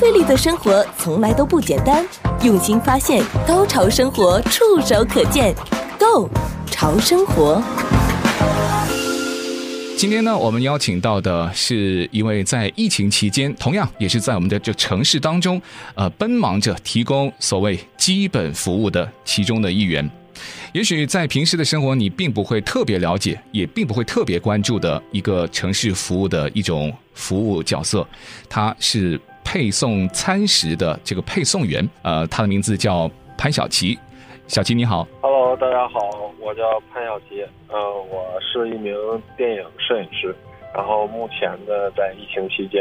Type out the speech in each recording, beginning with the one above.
费力的生活从来都不简单，用心发现，高潮生活触手可见 Go 潮生活。今天呢，我们邀请到的是一位在疫情期间，同样也是在我们的这城市当中，呃，奔忙着提供所谓基本服务的其中的一员。也许在平时的生活，你并不会特别了解，也并不会特别关注的一个城市服务的一种服务角色，他是配送餐食的这个配送员。呃，他的名字叫潘小琪。小琪你好，Hello，大家好，我叫潘小琪。嗯、呃，我是一名电影摄影师，然后目前呢，在疫情期间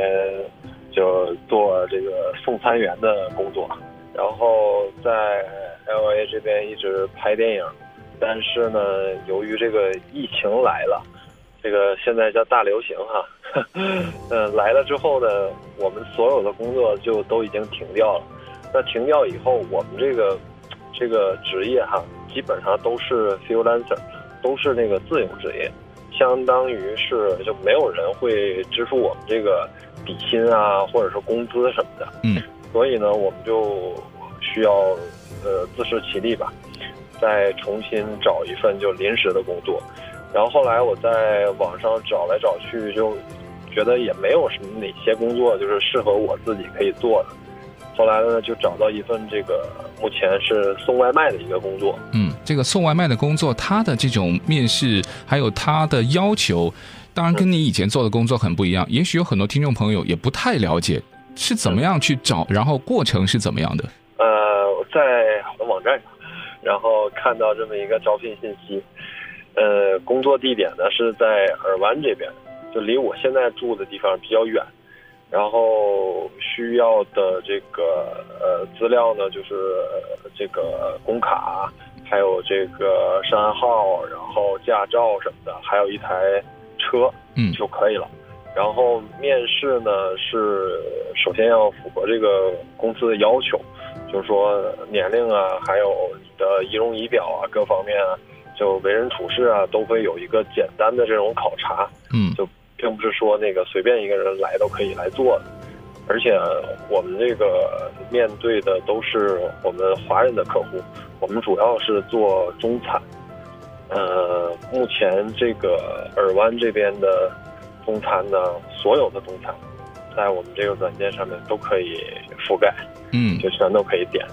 就做这个送餐员的工作，然后在。L A 这边一直拍电影，但是呢，由于这个疫情来了，这个现在叫大流行哈，嗯，来了之后呢，我们所有的工作就都已经停掉了。那停掉以后，我们这个这个职业哈，基本上都是 freelancer，都是那个自由职业，相当于是就没有人会支付我们这个底薪啊，或者是工资什么的。嗯，所以呢，我们就需要。呃，自食其力吧，再重新找一份就临时的工作，然后后来我在网上找来找去，就觉得也没有什么哪些工作就是适合我自己可以做的，后来呢就找到一份这个目前是送外卖的一个工作。嗯，这个送外卖的工作，它的这种面试还有它的要求，当然跟你以前做的工作很不一样。也许有很多听众朋友也不太了解是怎么样去找，然后过程是怎么样的。呃在我的网站上，然后看到这么一个招聘信息，呃，工作地点呢是在尔湾这边，就离我现在住的地方比较远，然后需要的这个呃资料呢就是这个工卡，还有这个商号，然后驾照什么的，还有一台车，嗯，就可以了。然后面试呢是首先要符合这个公司的要求。就是说年龄啊，还有你的仪容仪表啊，各方面啊，就为人处事啊，都会有一个简单的这种考察。嗯，就并不是说那个随便一个人来都可以来做的，而且我们这个面对的都是我们华人的客户，我们主要是做中餐。呃，目前这个尔湾这边的中餐呢，所有的中餐，在我们这个软件上面都可以覆盖。嗯，就全都可以点，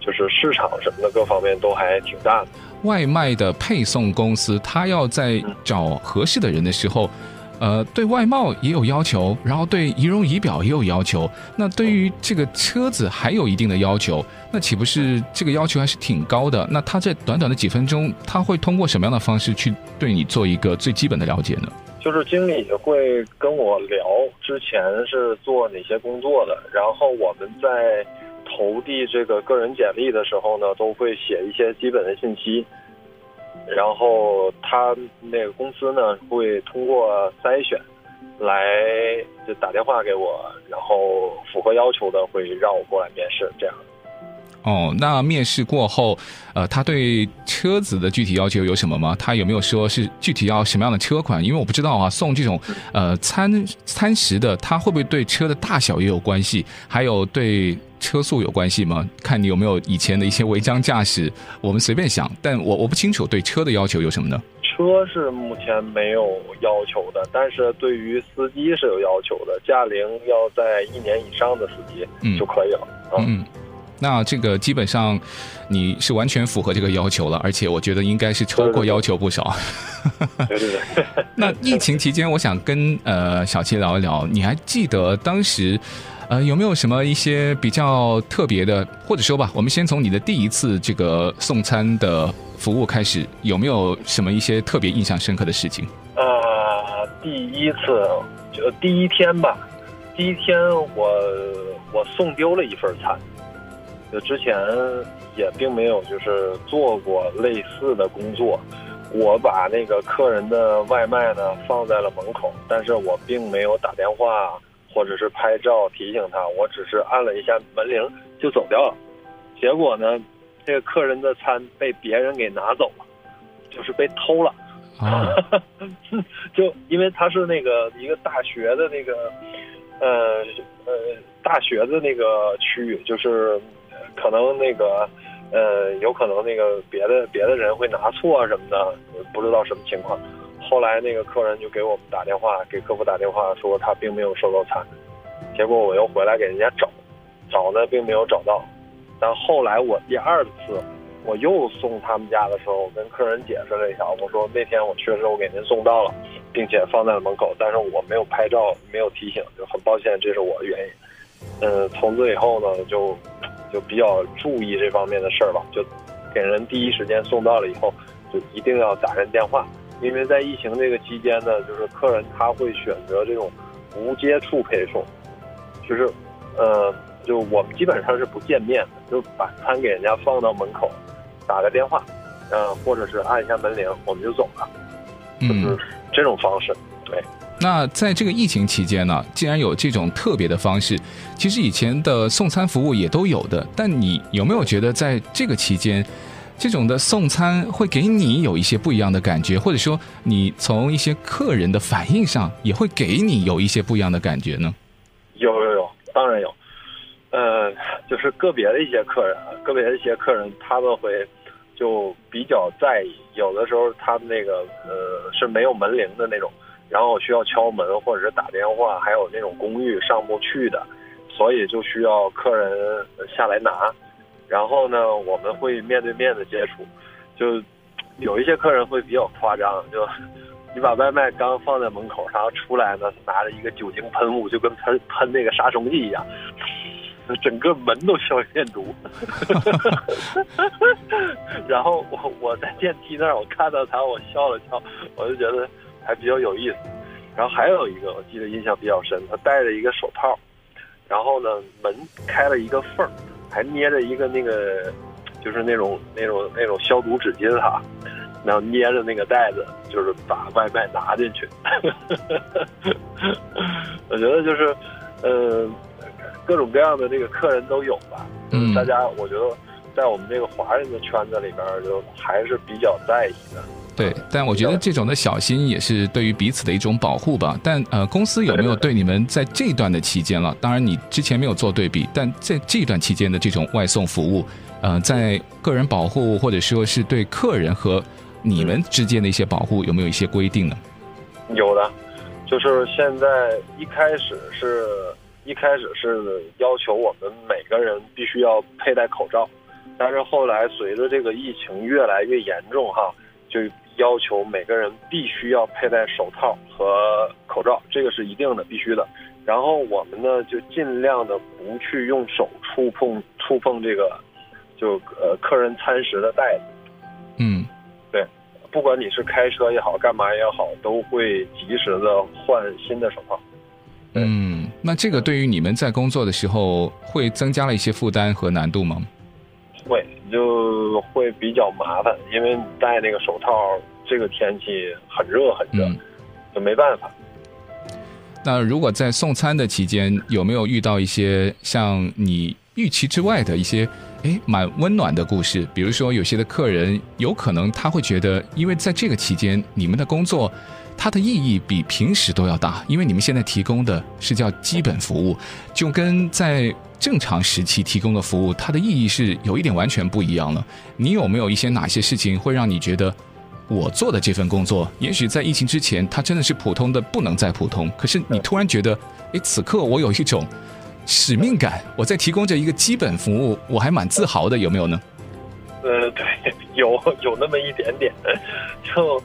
就是市场什么的各方面都还挺大的。外卖的配送公司，他要在找合适的人的时候，嗯、呃，对外貌也有要求，然后对仪容仪表也有要求。那对于这个车子还有一定的要求，那岂不是这个要求还是挺高的？那他在短短的几分钟，他会通过什么样的方式去对你做一个最基本的了解呢？就是经理会跟我聊之前是做哪些工作的，然后我们在。投递这个个人简历的时候呢，都会写一些基本的信息，然后他那个公司呢会通过筛选来就打电话给我，然后符合要求的会让我过来面试，这样。哦，那面试过后，呃，他对车子的具体要求有什么吗？他有没有说是具体要什么样的车款？因为我不知道啊，送这种呃餐餐食的，他会不会对车的大小也有关系？还有对车速有关系吗？看你有没有以前的一些违章驾驶，我们随便想，但我我不清楚对车的要求有什么呢？车是目前没有要求的，但是对于司机是有要求的，驾龄要在一年以上的司机就可以了。嗯。嗯那这个基本上，你是完全符合这个要求了，而且我觉得应该是超过要求不少。对对对。那疫情期间，我想跟呃小七聊一聊，你还记得当时呃有没有什么一些比较特别的，或者说吧，我们先从你的第一次这个送餐的服务开始，有没有什么一些特别印象深刻的事情？呃，第一次就第一天吧，第一天我我送丢了一份餐。就之前也并没有就是做过类似的工作，我把那个客人的外卖呢放在了门口，但是我并没有打电话或者是拍照提醒他，我只是按了一下门铃就走掉了。结果呢，这个客人的餐被别人给拿走了，就是被偷了。啊，就因为他是那个一个大学的那个，呃呃。大学的那个区域，就是可能那个呃，有可能那个别的别的人会拿错啊什么的，不知道什么情况。后来那个客人就给我们打电话，给客服打电话说他并没有收到餐，结果我又回来给人家找，找呢并没有找到。但后来我第二次我又送他们家的时候，我跟客人解释了一下，我说那天我确实我给您送到了，并且放在了门口，但是我没有拍照，没有提醒，就很抱歉，这是我的原因。嗯，从此以后呢，就就比较注意这方面的事儿吧，就给人第一时间送到了以后，就一定要打人电话。因为在疫情这个期间呢，就是客人他会选择这种无接触配送，就是，呃，就我们基本上是不见面的，就把餐给人家放到门口，打个电话，呃，或者是按一下门铃，我们就走了，就是这种方式。对。那在这个疫情期间呢，既然有这种特别的方式，其实以前的送餐服务也都有的，但你有没有觉得在这个期间？这种的送餐会给你有一些不一样的感觉，或者说你从一些客人的反应上也会给你有一些不一样的感觉呢？有有有，当然有。呃，就是个别的一些客人，个别的一些客人他们会就比较在意，有的时候他们那个呃是没有门铃的那种，然后需要敲门或者是打电话，还有那种公寓上不去的，所以就需要客人下来拿。然后呢，我们会面对面的接触，就有一些客人会比较夸张，就你把外卖刚放在门口，然后出来呢，拿着一个酒精喷雾，就跟喷喷那个杀虫剂一样，整个门都消烟毒。然后我我在电梯那儿，我看到他，我笑了笑，我就觉得还比较有意思。然后还有一个我记得印象比较深，他戴着一个手套，然后呢，门开了一个缝儿。还捏着一个那个，就是那种那种那种消毒纸巾哈，然后捏着那个袋子，就是把外卖拿进去。我觉得就是，呃，各种各样的这个客人都有吧。嗯，大家我觉得在我们这个华人的圈子里边，就还是比较在意的。对，但我觉得这种的小心也是对于彼此的一种保护吧。但呃，公司有没有对你们在这段的期间了？当然，你之前没有做对比，但在这段期间的这种外送服务，呃，在个人保护或者说是对客人和你们之间的一些保护，有没有一些规定呢？有的，就是现在一开始是一开始是要求我们每个人必须要佩戴口罩，但是后来随着这个疫情越来越严重哈，就。要求每个人必须要佩戴手套和口罩，这个是一定的，必须的。然后我们呢，就尽量的不去用手触碰触碰这个，就呃客人餐食的袋子。嗯，对，不管你是开车也好，干嘛也好，都会及时的换新的手套。嗯，那这个对于你们在工作的时候会增加了一些负担和难度吗？会。就会比较麻烦，因为戴那个手套，这个天气很热很热，嗯，就没办法。那如果在送餐的期间，有没有遇到一些像你预期之外的一些，诶，蛮温暖的故事？比如说，有些的客人有可能他会觉得，因为在这个期间，你们的工作它的意义比平时都要大，因为你们现在提供的是叫基本服务，就跟在。正常时期提供的服务，它的意义是有一点完全不一样了。你有没有一些哪些事情会让你觉得，我做的这份工作，也许在疫情之前，它真的是普通的不能再普通。可是你突然觉得，诶，此刻我有一种使命感，我在提供着一个基本服务，我还蛮自豪的，有没有呢？呃，对，有有那么一点点。就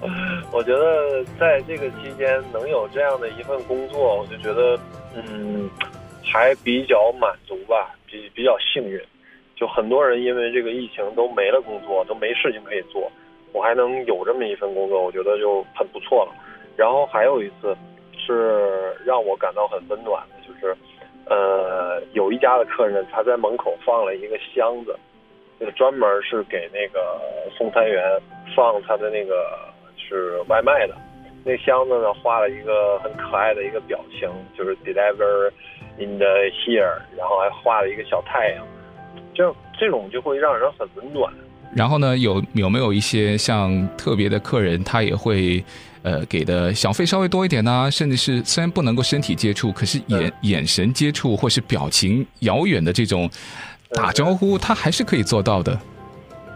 我觉得，在这个期间能有这样的一份工作，我就觉得，嗯。还比较满足吧，比比较幸运，就很多人因为这个疫情都没了工作，都没事情可以做，我还能有这么一份工作，我觉得就很不错了。然后还有一次是让我感到很温暖的，就是呃，有一家的客人他在门口放了一个箱子，就是专门是给那个送餐员放他的那个是外卖的。那箱子呢，画了一个很可爱的一个表情，就是 deliver。In the here，然后还画了一个小太阳，就这种就会让人很温暖。然后呢，有有没有一些像特别的客人，他也会呃给的小费稍微多一点呢、啊？甚至是虽然不能够身体接触，可是眼、嗯、眼神接触或是表情遥远的这种打招呼，他还是可以做到的。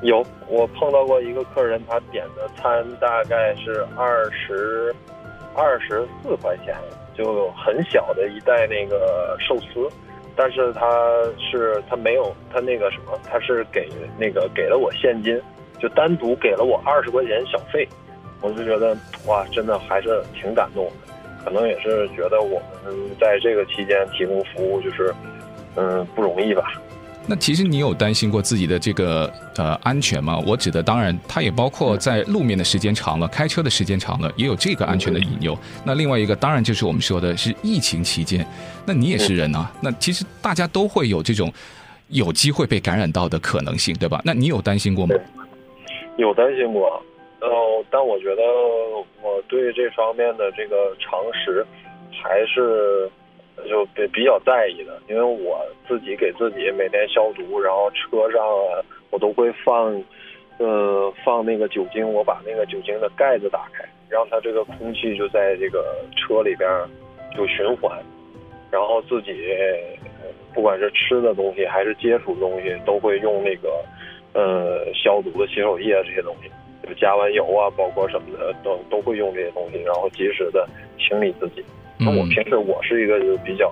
有，我碰到过一个客人，他点的餐大概是二十二十四块钱，就很小的一袋那个寿司。但是他是他没有他那个什么，他是给那个给了我现金，就单独给了我二十块钱小费，我就觉得哇，真的还是挺感动的。可能也是觉得我们在这个期间提供服务就是嗯不容易吧。那其实你有担心过自己的这个呃安全吗？我指的当然，它也包括在路面的时间长了，开车的时间长了，也有这个安全的隐忧。那另外一个当然就是我们说的是疫情期间，那你也是人啊，那其实大家都会有这种有机会被感染到的可能性，对吧？那你有担心过吗？有担心过，呃，但我觉得我对这方面的这个常识还是。就比比较在意的，因为我自己给自己每天消毒，然后车上，我都会放，呃，放那个酒精，我把那个酒精的盖子打开，让它这个空气就在这个车里边就循环，然后自己不管是吃的东西还是接触东西，都会用那个呃消毒的洗手液这些东西，就加完油啊，包括什么的都都会用这些东西，然后及时的清理自己。那我平时我是一个就比较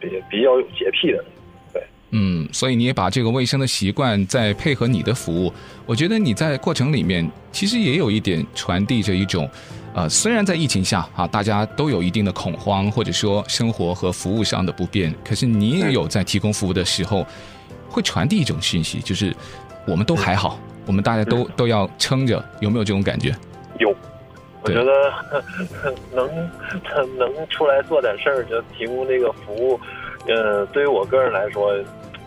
比比较有洁癖的人，对，嗯，所以你也把这个卫生的习惯再配合你的服务，我觉得你在过程里面其实也有一点传递着一种，呃，虽然在疫情下啊，大家都有一定的恐慌，或者说生活和服务上的不便，可是你也有在提供服务的时候，会传递一种讯息，就是我们都还好，我们大家都都要撑着，有没有这种感觉？有。我觉得 能 能出来做点事儿，就提供这个服务，呃，对于我个人来说，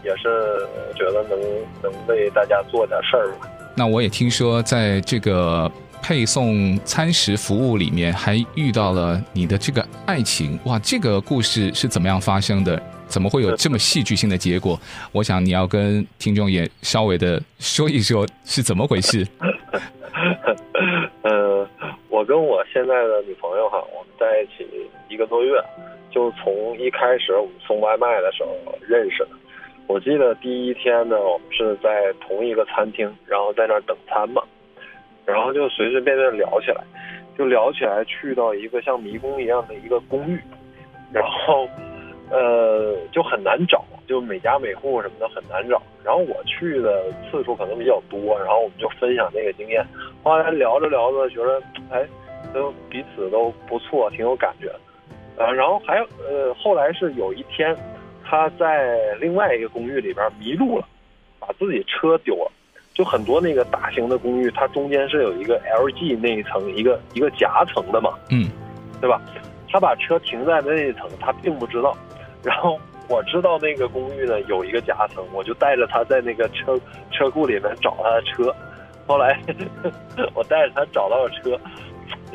也是觉得能能为大家做点事儿吧。那我也听说，在这个配送餐食服务里面，还遇到了你的这个爱情，哇，这个故事是怎么样发生的？怎么会有这么戏剧性的结果？我想你要跟听众也稍微的说一说，是怎么回事？跟我现在的女朋友哈，我们在一起一个多月，就从一开始我们送外卖的时候认识的。我记得第一天呢，我们是在同一个餐厅，然后在那儿等餐嘛，然后就随随便便聊起来，就聊起来去到一个像迷宫一样的一个公寓，然后呃就很难找。就每家每户什么的很难找，然后我去的次数可能比较多，然后我们就分享这个经验。后来聊着聊着，觉得哎，都彼此都不错，挺有感觉。呃，然后还有呃，后来是有一天，他在另外一个公寓里边迷路了，把自己车丢了。就很多那个大型的公寓，它中间是有一个 LG 那一层一个一个夹层的嘛，嗯，对吧？他把车停在那一层，他并不知道，然后。我知道那个公寓呢有一个夹层，我就带着他在那个车车库里面找他的车。后来 我带着他找到了车，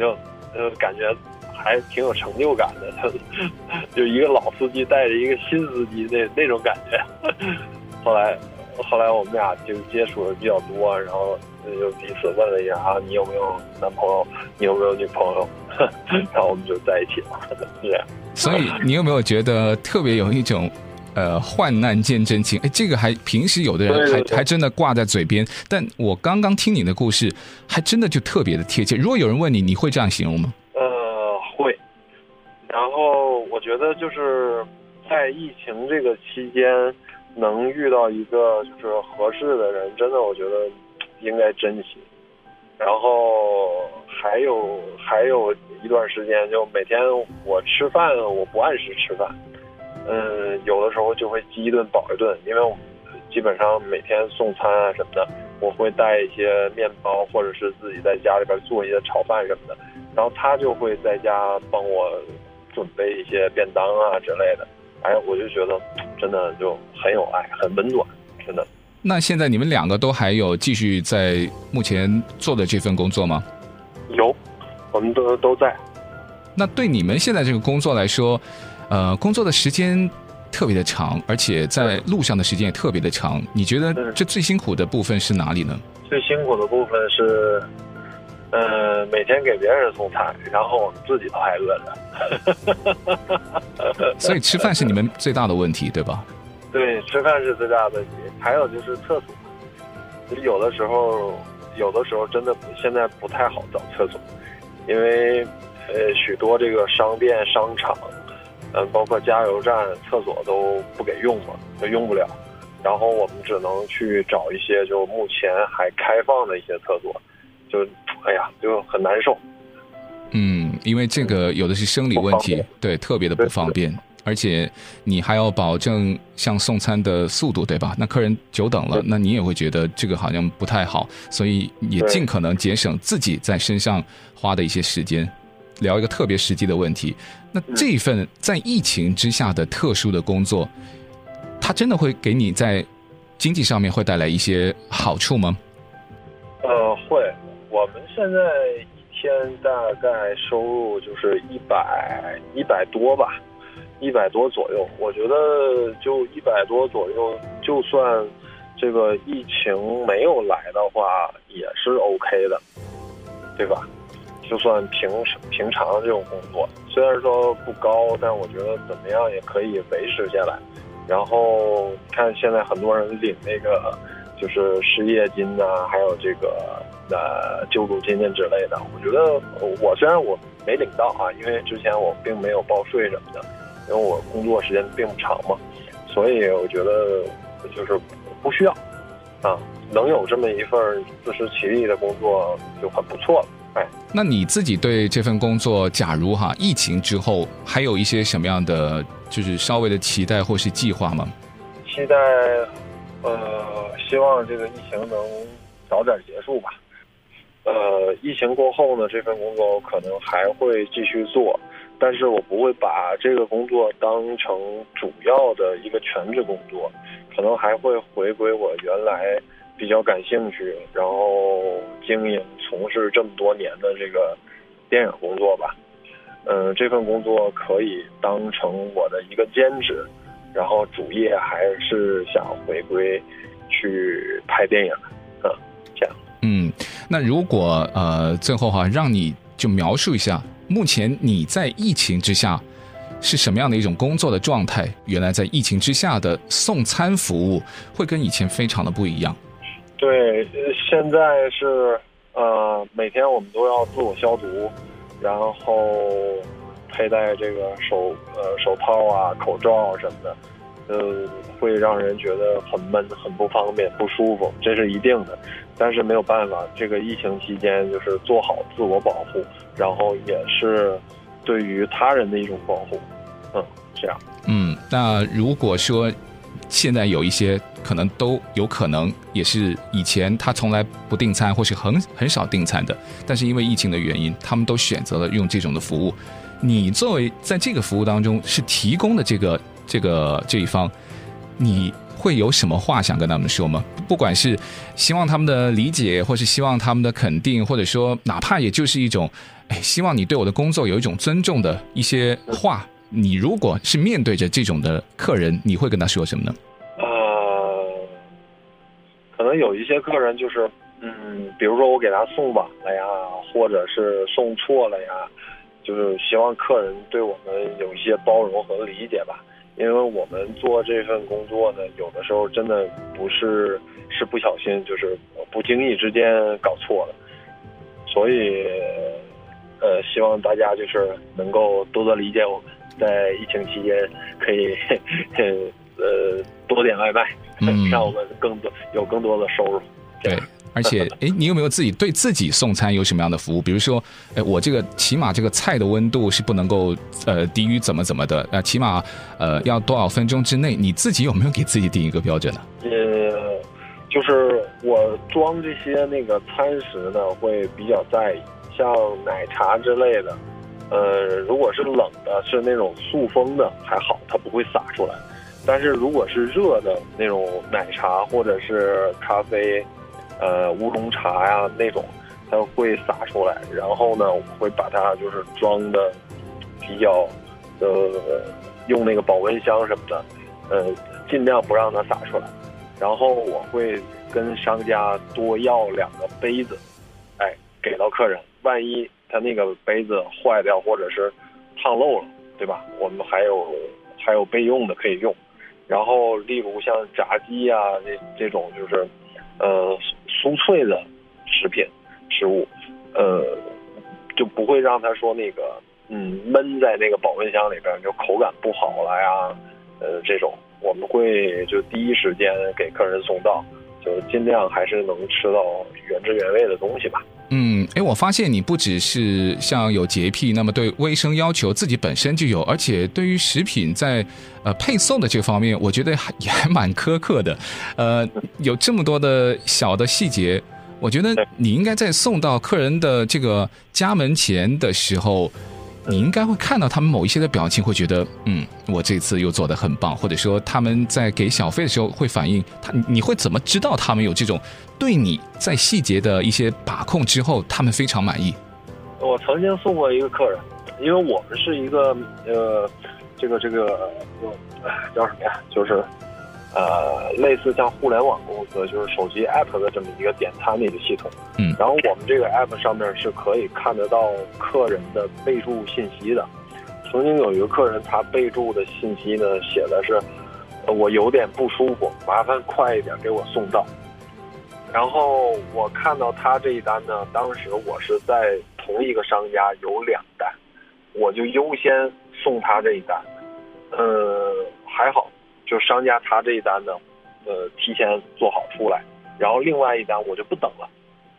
就就感觉还挺有成就感的。就一个老司机带着一个新司机那那种感觉。后来后来我们俩就接触的比较多，然后就彼此问了一下啊，你有没有男朋友？你有没有女朋友？然后我们就在一起了，是。所以你有没有觉得特别有一种，呃，患难见真情？哎，这个还平时有的人还还真的挂在嘴边，但我刚刚听你的故事，还真的就特别的贴切。如果有人问你，你会这样形容吗？呃，会。然后我觉得就是在疫情这个期间，能遇到一个就是合适的人，真的我觉得应该珍惜。然后还有还有一段时间，就每天我吃饭我不按时吃饭，嗯，有的时候就会饥一顿饱一顿，因为我们基本上每天送餐啊什么的，我会带一些面包，或者是自己在家里边做一些炒饭什么的，然后他就会在家帮我准备一些便当啊之类的，哎，我就觉得真的就很有爱，很温暖，真的。那现在你们两个都还有继续在目前做的这份工作吗？有，我们都都在。那对你们现在这个工作来说，呃，工作的时间特别的长，而且在路上的时间也特别的长。你觉得这最辛苦的部分是哪里呢？最辛苦的部分是，嗯、呃，每天给别人送餐，然后我们自己都还饿着。所以吃饭是你们最大的问题，对吧？对，吃饭是最大的问题。还有就是厕所，有的时候，有的时候真的现在不太好找厕所，因为呃，许多这个商店、商场，嗯、呃，包括加油站，厕所都不给用嘛，都用不了。然后我们只能去找一些就目前还开放的一些厕所，就哎呀，就很难受。嗯，因为这个有的是生理问题，对，特别的不方便，而且你还要保证像送餐的速度，对吧？那客人久等了，那你也会觉得这个好像不太好，所以也尽可能节省自己在身上花的一些时间。聊一个特别实际的问题，那这份在疫情之下的特殊的工作。它真的会给你在经济上面会带来一些好处吗？呃，会。我们现在一天大概收入就是一百一百多吧，一百多左右。我觉得就一百多左右，就算这个疫情没有来的话，也是 OK 的，对吧？就算平平常这种工作，虽然说不高，但我觉得怎么样也可以维持下来。然后看现在很多人领那个就是失业金呐、啊，还有这个呃救助金之类的。我觉得我虽然我没领到啊，因为之前我并没有报税什么的，因为我工作时间并不长嘛，所以我觉得就是不需要啊，能有这么一份自食其力的工作就很不错了。哎，那你自己对这份工作，假如哈疫情之后还有一些什么样的？就是稍微的期待或是计划吗？期待，呃，希望这个疫情能早点结束吧。呃，疫情过后呢，这份工作可能还会继续做，但是我不会把这个工作当成主要的一个全职工作，可能还会回归我原来比较感兴趣，然后经营从事这么多年的这个电影工作吧。嗯，这份工作可以当成我的一个兼职，然后主业还是想回归去拍电影，嗯，这样。嗯，那如果呃最后哈，让你就描述一下目前你在疫情之下是什么样的一种工作的状态？原来在疫情之下的送餐服务会跟以前非常的不一样。对，现在是呃每天我们都要自我消毒。然后佩戴这个手呃手套啊、口罩什么的，呃，会让人觉得很闷、很不方便、不舒服，这是一定的。但是没有办法，这个疫情期间就是做好自我保护，然后也是对于他人的一种保护。嗯，这样。嗯，那如果说。现在有一些可能都有可能也是以前他从来不订餐或是很很少订餐的，但是因为疫情的原因，他们都选择了用这种的服务。你作为在这个服务当中是提供的这个这个这一方，你会有什么话想跟他们说吗？不管是希望他们的理解，或是希望他们的肯定，或者说哪怕也就是一种，哎，希望你对我的工作有一种尊重的一些话。你如果是面对着这种的客人，你会跟他说什么呢？可能有一些客人就是，嗯，比如说我给他送晚了呀，或者是送错了呀，就是希望客人对我们有一些包容和理解吧。因为我们做这份工作呢，有的时候真的不是是不小心，就是不经意之间搞错了，所以，呃，希望大家就是能够多多理解我们。在疫情期间，可以 呃多点外卖，嗯，让我们更多有更多的收入。对，而且 哎，你有没有自己对自己送餐有什么样的服务？比如说，哎，我这个起码这个菜的温度是不能够呃低于怎么怎么的，呃，起码呃要多少分钟之内？你自己有没有给自己定一个标准呢？呃，就是我装这些那个餐食呢，会比较在意，像奶茶之类的。呃，如果是冷的，是那种塑封的还好，它不会洒出来。但是如果是热的那种奶茶或者是咖啡，呃，乌龙茶呀那种，它会洒出来。然后呢，我会把它就是装的比较，呃，用那个保温箱什么的，呃，尽量不让它洒出来。然后我会跟商家多要两个杯子，哎，给到客人。万一他那个杯子坏掉或者是烫漏了，对吧？我们还有还有备用的可以用。然后例如像炸鸡啊这这种就是呃酥脆的食品食物，呃就不会让他说那个嗯闷在那个保温箱里边就口感不好了呀，呃这种。我们会就第一时间给客人送到，就尽量还是能吃到原汁原味的东西吧。嗯，哎，我发现你不只是像有洁癖，那么对卫生要求自己本身就有，而且对于食品在呃配送的这方面，我觉得还也还蛮苛刻的。呃，有这么多的小的细节，我觉得你应该在送到客人的这个家门前的时候。你应该会看到他们某一些的表情，会觉得，嗯，我这次又做得很棒，或者说他们在给小费的时候会反映他，你会怎么知道他们有这种对你在细节的一些把控之后，他们非常满意？我曾经送过一个客人，因为我们是一个呃，这个这个叫什么呀？就是。呃，类似像互联网公司，就是手机 app 的这么一个点餐的一个系统。嗯，然后我们这个 app 上面是可以看得到客人的备注信息的。曾经有一个客人，他备注的信息呢，写的是，我有点不舒服，麻烦快一点给我送到。然后我看到他这一单呢，当时我是在同一个商家有两单，我就优先送他这一单。呃，还好。就商家他这一单呢，呃，提前做好出来，然后另外一单我就不等了，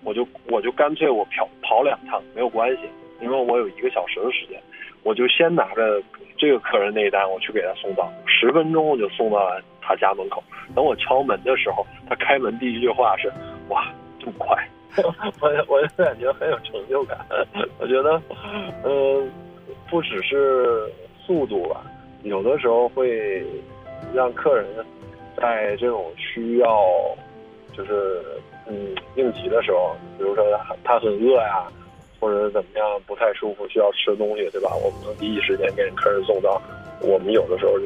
我就我就干脆我跑跑两趟没有关系，因为我有一个小时的时间，我就先拿着这个客人那一单我去给他送到，十分钟我就送到他家门口。等我敲门的时候，他开门第一句话是：“哇，这么快！”我我就感觉很有成就感。我觉得，呃，不只是速度吧，有的时候会。让客人在这种需要，就是嗯应急的时候，比如说他很饿呀，或者怎么样不太舒服，需要吃东西，对吧？我们能第一时间给客人送到。我们有的时候就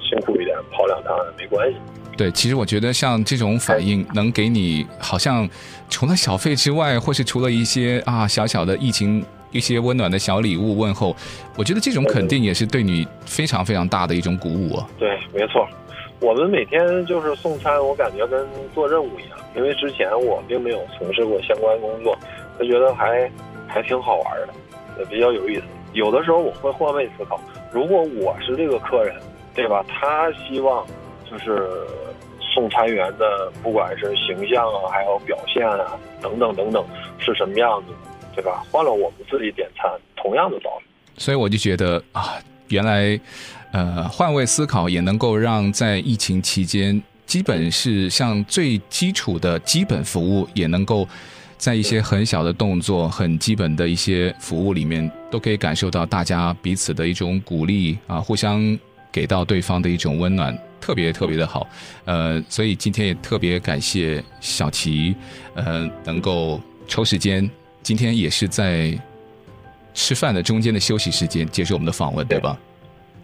辛苦一点，跑两趟也没关系。对，其实我觉得像这种反应能给你，好像除了小费之外，或是除了一些啊小小的疫情一些温暖的小礼物问候，我觉得这种肯定也是对你非常非常大的一种鼓舞啊。对，没错，我们每天就是送餐，我感觉跟做任务一样，因为之前我并没有从事过相关工作，我觉得还还挺好玩的，也比较有意思。有的时候我会换位思考，如果我是这个客人，对吧？他希望就是。送餐员的不管是形象啊，还有表现啊，等等等等，是什么样子，对吧？换了我们自己点餐，同样的道理。所以我就觉得啊，原来，呃，换位思考也能够让在疫情期间，基本是像最基础的基本服务，也能够在一些很小的动作、很基本的一些服务里面，都可以感受到大家彼此的一种鼓励啊，互相给到对方的一种温暖。特别特别的好，呃，所以今天也特别感谢小齐，呃，能够抽时间，今天也是在吃饭的中间的休息时间接受我们的访问，对，对吧？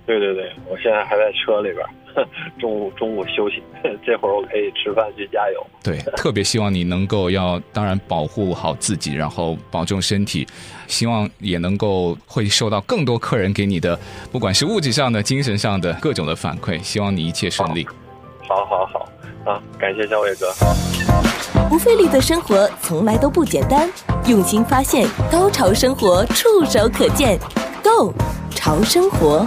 对对对，我现在还在车里边。中午中午休息，这会儿我可以吃饭去加油。对，特别希望你能够要，当然保护好自己，然后保重身体。希望也能够会受到更多客人给你的，不管是物质上的、精神上的各种的反馈。希望你一切顺利。好，好，好，好啊！感谢小伟哥。不费力的生活从来都不简单，用心发现，高潮生活触手可见 Go 潮生活。